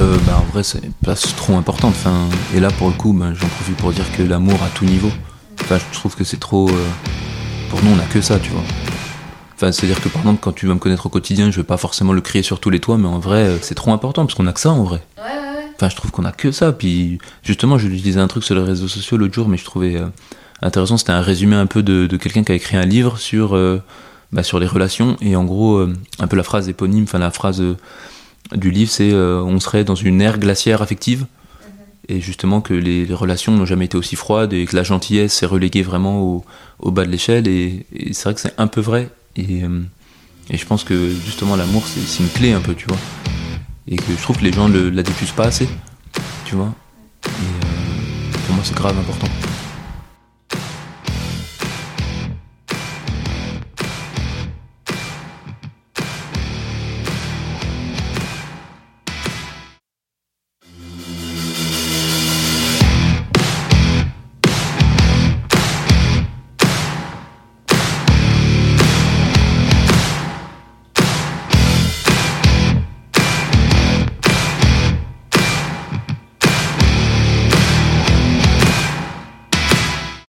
euh, bah, En vrai, c'est pas trop important. Enfin, et là, pour le coup, bah, j'en profite pour dire que l'amour à tout niveau. Enfin, je trouve que c'est trop. Euh, pour nous, on a que ça, tu vois. Enfin, c'est-à-dire que par exemple, quand tu vas me connaître au quotidien, je vais pas forcément le crier sur tous les toits, mais en vrai, euh, c'est trop important parce qu'on a que ça en vrai. Ouais, ouais, ouais. Enfin, je trouve qu'on a que ça. Puis justement, je lui disais un truc sur les réseaux sociaux l'autre jour, mais je trouvais euh, intéressant. C'était un résumé un peu de, de quelqu'un qui a écrit un livre sur, euh, bah, sur les relations. Et en gros, euh, un peu la phrase éponyme, enfin la phrase du livre, c'est euh, on serait dans une ère glaciaire affective. Et justement que les, relations n'ont jamais été aussi froides et que la gentillesse s'est reléguée vraiment au, bas de l'échelle. Et, c'est vrai que c'est un peu vrai. Et, euh, je pense que justement l'amour, c'est c'est une clé un peu, tu vois. Et que je trouve que les gens ne la diffusent pas assez, tu vois. Et euh, pour moi, c'est grave important.